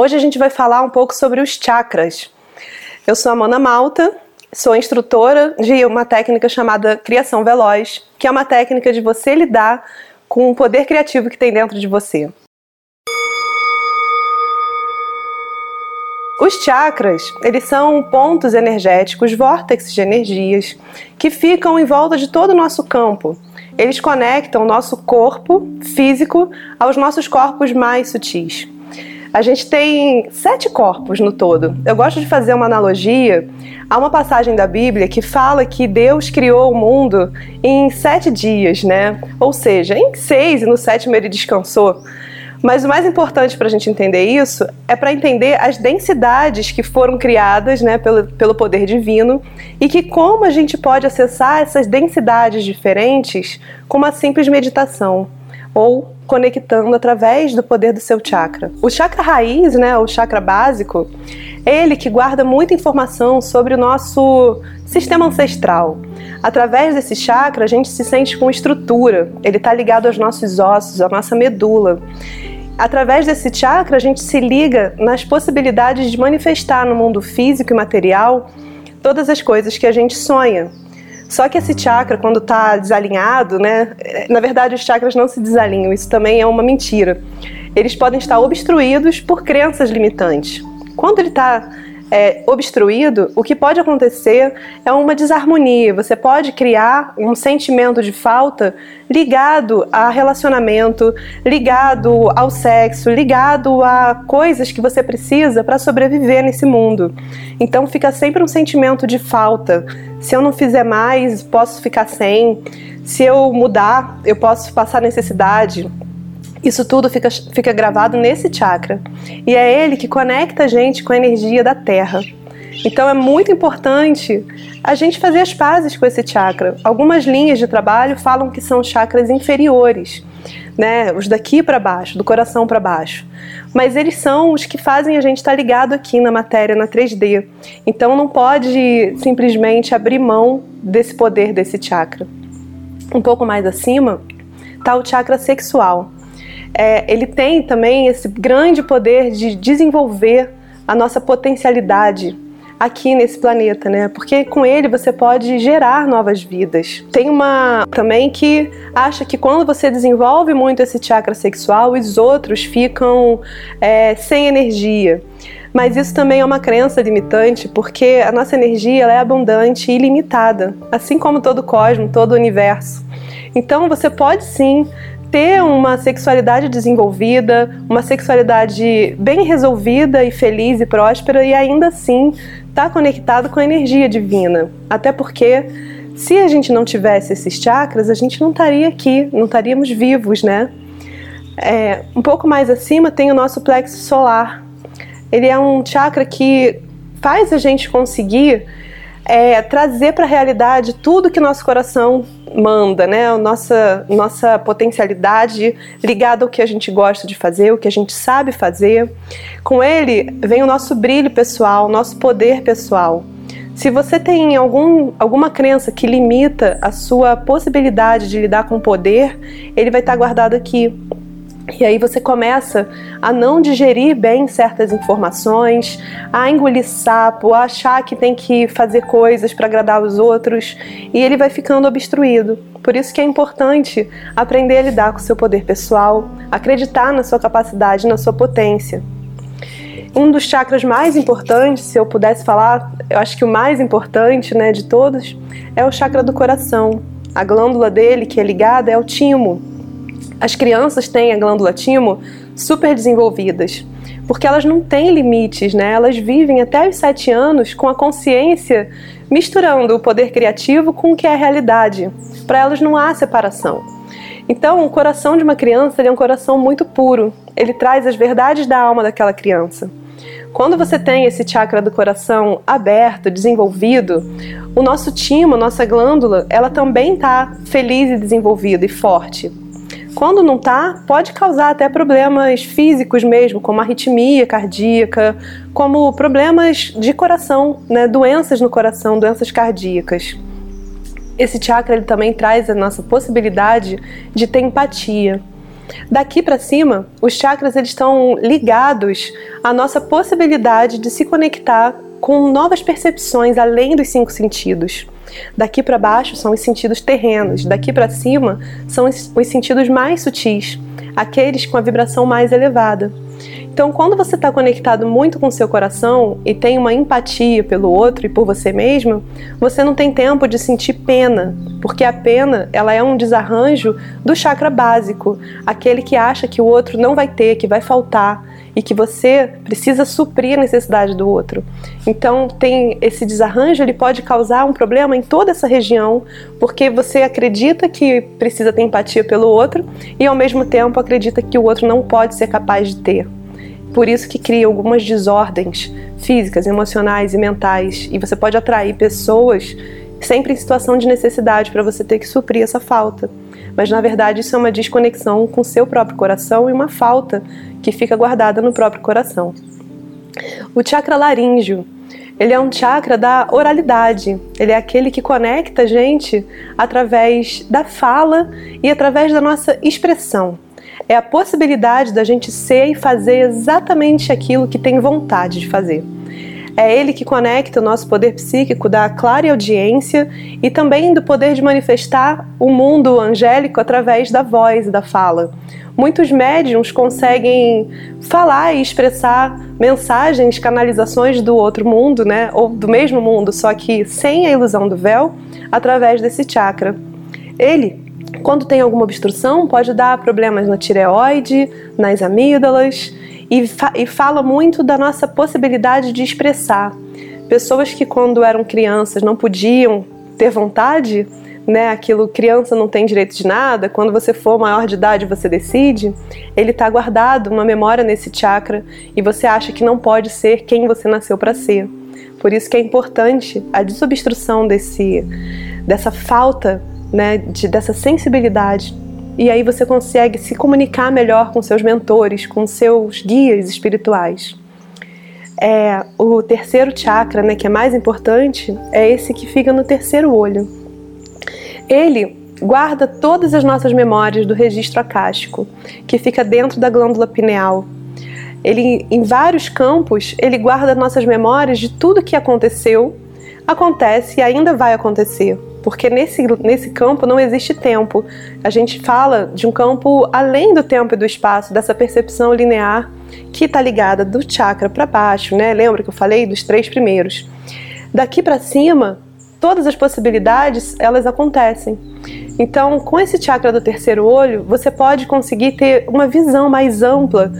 Hoje a gente vai falar um pouco sobre os chakras. Eu sou a Mona Malta, sou instrutora de uma técnica chamada Criação Veloz, que é uma técnica de você lidar com o poder criativo que tem dentro de você. Os chakras, eles são pontos energéticos, vórtices de energias, que ficam em volta de todo o nosso campo. Eles conectam o nosso corpo físico aos nossos corpos mais sutis. A gente tem sete corpos no todo. Eu gosto de fazer uma analogia a uma passagem da Bíblia que fala que Deus criou o mundo em sete dias, né? Ou seja, em seis e no sétimo ele descansou. Mas o mais importante para a gente entender isso é para entender as densidades que foram criadas né, pelo, pelo poder divino e que como a gente pode acessar essas densidades diferentes com uma simples meditação ou conectando através do poder do seu chakra. O chakra raiz, né, o chakra básico, é ele que guarda muita informação sobre o nosso sistema ancestral. Através desse chakra, a gente se sente com estrutura, ele está ligado aos nossos ossos, à nossa medula. Através desse chakra, a gente se liga nas possibilidades de manifestar no mundo físico e material todas as coisas que a gente sonha. Só que esse chakra, quando está desalinhado, né? Na verdade, os chakras não se desalinham, isso também é uma mentira. Eles podem estar obstruídos por crenças limitantes. Quando ele está é, obstruído, o que pode acontecer é uma desarmonia. Você pode criar um sentimento de falta ligado a relacionamento, ligado ao sexo, ligado a coisas que você precisa para sobreviver nesse mundo. Então fica sempre um sentimento de falta. Se eu não fizer mais, posso ficar sem. Se eu mudar, eu posso passar necessidade. Isso tudo fica, fica gravado nesse chakra. E é ele que conecta a gente com a energia da Terra. Então é muito importante a gente fazer as pazes com esse chakra. Algumas linhas de trabalho falam que são chakras inferiores, né? Os daqui para baixo, do coração para baixo. Mas eles são os que fazem a gente estar tá ligado aqui na matéria, na 3D. Então não pode simplesmente abrir mão desse poder desse chakra. Um pouco mais acima está o chakra sexual é, ele tem também esse grande poder de desenvolver a nossa potencialidade aqui nesse planeta, né? Porque com ele você pode gerar novas vidas. Tem uma também que acha que quando você desenvolve muito esse chakra sexual, os outros ficam é, sem energia. Mas isso também é uma crença limitante, porque a nossa energia é abundante e ilimitada, assim como todo o cosmos, todo o universo. Então você pode sim ter uma sexualidade desenvolvida, uma sexualidade bem resolvida e feliz e próspera e ainda assim estar tá conectado com a energia divina. Até porque se a gente não tivesse esses chakras, a gente não estaria aqui, não estaríamos vivos, né? É, um pouco mais acima tem o nosso plexo solar. Ele é um chakra que faz a gente conseguir é, trazer para a realidade tudo que nosso coração manda, né? A nossa, nossa potencialidade ligada ao que a gente gosta de fazer, o que a gente sabe fazer. Com ele vem o nosso brilho pessoal, o nosso poder pessoal. Se você tem algum, alguma crença que limita a sua possibilidade de lidar com poder, ele vai estar guardado aqui. E aí você começa a não digerir bem certas informações, a engolir sapo, a achar que tem que fazer coisas para agradar os outros, e ele vai ficando obstruído. Por isso que é importante aprender a lidar com o seu poder pessoal, acreditar na sua capacidade, na sua potência. Um dos chakras mais importantes, se eu pudesse falar, eu acho que o mais importante, né, de todos, é o chakra do coração. A glândula dele, que é ligada, é o timo, as crianças têm a glândula timo super desenvolvidas, porque elas não têm limites, né? Elas vivem até os sete anos com a consciência misturando o poder criativo com o que é a realidade. Para elas não há separação. Então, o coração de uma criança é um coração muito puro. Ele traz as verdades da alma daquela criança. Quando você tem esse chakra do coração aberto, desenvolvido, o nosso timo, nossa glândula, ela também está feliz e desenvolvida e forte. Quando não tá, pode causar até problemas físicos mesmo, como arritmia cardíaca, como problemas de coração, né, doenças no coração, doenças cardíacas. Esse chakra ele também traz a nossa possibilidade de ter empatia. Daqui para cima, os chakras eles estão ligados à nossa possibilidade de se conectar com novas percepções além dos cinco sentidos. Daqui para baixo são os sentidos terrenos, daqui para cima são os sentidos mais sutis, aqueles com a vibração mais elevada. Então, quando você está conectado muito com seu coração e tem uma empatia pelo outro e por você mesmo, você não tem tempo de sentir pena, porque a pena ela é um desarranjo do chakra básico, aquele que acha que o outro não vai ter, que vai faltar e que você precisa suprir a necessidade do outro. Então, tem esse desarranjo, ele pode causar um problema em toda essa região, porque você acredita que precisa ter empatia pelo outro e ao mesmo tempo acredita que o outro não pode ser capaz de ter. Por isso que cria algumas desordens físicas, emocionais e mentais. E você pode atrair pessoas sempre em situação de necessidade para você ter que suprir essa falta. Mas na verdade isso é uma desconexão com seu próprio coração e uma falta que fica guardada no próprio coração. O chakra laríngeo, ele é um chakra da oralidade. Ele é aquele que conecta a gente através da fala e através da nossa expressão é a possibilidade da gente ser e fazer exatamente aquilo que tem vontade de fazer. É ele que conecta o nosso poder psíquico da clara audiência e também do poder de manifestar o mundo angélico através da voz e da fala. Muitos médiums conseguem falar e expressar mensagens, canalizações do outro mundo, né, ou do mesmo mundo, só que sem a ilusão do véu, através desse chakra. Ele quando tem alguma obstrução, pode dar problemas na tireoide, nas amígdalas e, fa e fala muito da nossa possibilidade de expressar. Pessoas que, quando eram crianças, não podiam ter vontade, né, aquilo criança não tem direito de nada, quando você for maior de idade você decide, ele está guardado uma memória nesse chakra e você acha que não pode ser quem você nasceu para ser. Por isso que é importante a desobstrução desse, dessa falta né, de, dessa sensibilidade. E aí você consegue se comunicar melhor com seus mentores, com seus guias espirituais. É, o terceiro chakra, né, que é mais importante, é esse que fica no terceiro olho. Ele guarda todas as nossas memórias do registro acástico, que fica dentro da glândula pineal. Ele, em vários campos, ele guarda nossas memórias de tudo que aconteceu, acontece e ainda vai acontecer porque nesse, nesse campo não existe tempo. A gente fala de um campo além do tempo e do espaço, dessa percepção linear que está ligada do chakra para baixo, né? Lembra que eu falei dos três primeiros? Daqui para cima, todas as possibilidades elas acontecem. Então, com esse chakra do terceiro olho, você pode conseguir ter uma visão mais ampla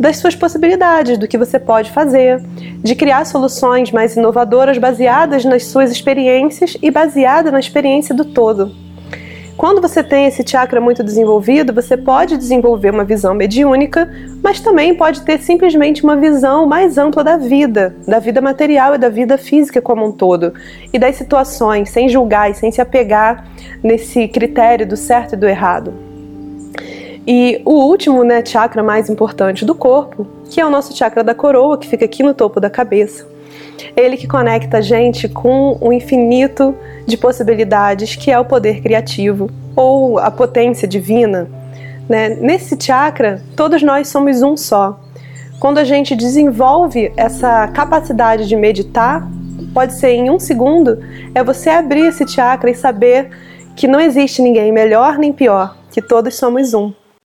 das suas possibilidades, do que você pode fazer, de criar soluções mais inovadoras baseadas nas suas experiências e baseada na experiência do todo. Quando você tem esse chakra muito desenvolvido, você pode desenvolver uma visão mediúnica, mas também pode ter simplesmente uma visão mais ampla da vida, da vida material e da vida física como um todo, e das situações, sem julgar e sem se apegar nesse critério do certo e do errado. E o último né, chakra mais importante do corpo, que é o nosso chakra da coroa, que fica aqui no topo da cabeça. Ele que conecta a gente com o infinito de possibilidades que é o poder criativo ou a potência divina. Né? Nesse chakra, todos nós somos um só. Quando a gente desenvolve essa capacidade de meditar, pode ser em um segundo, é você abrir esse chakra e saber que não existe ninguém melhor nem pior, que todos somos um.